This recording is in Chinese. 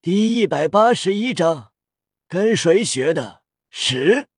第一百八十一章跟谁学的？十。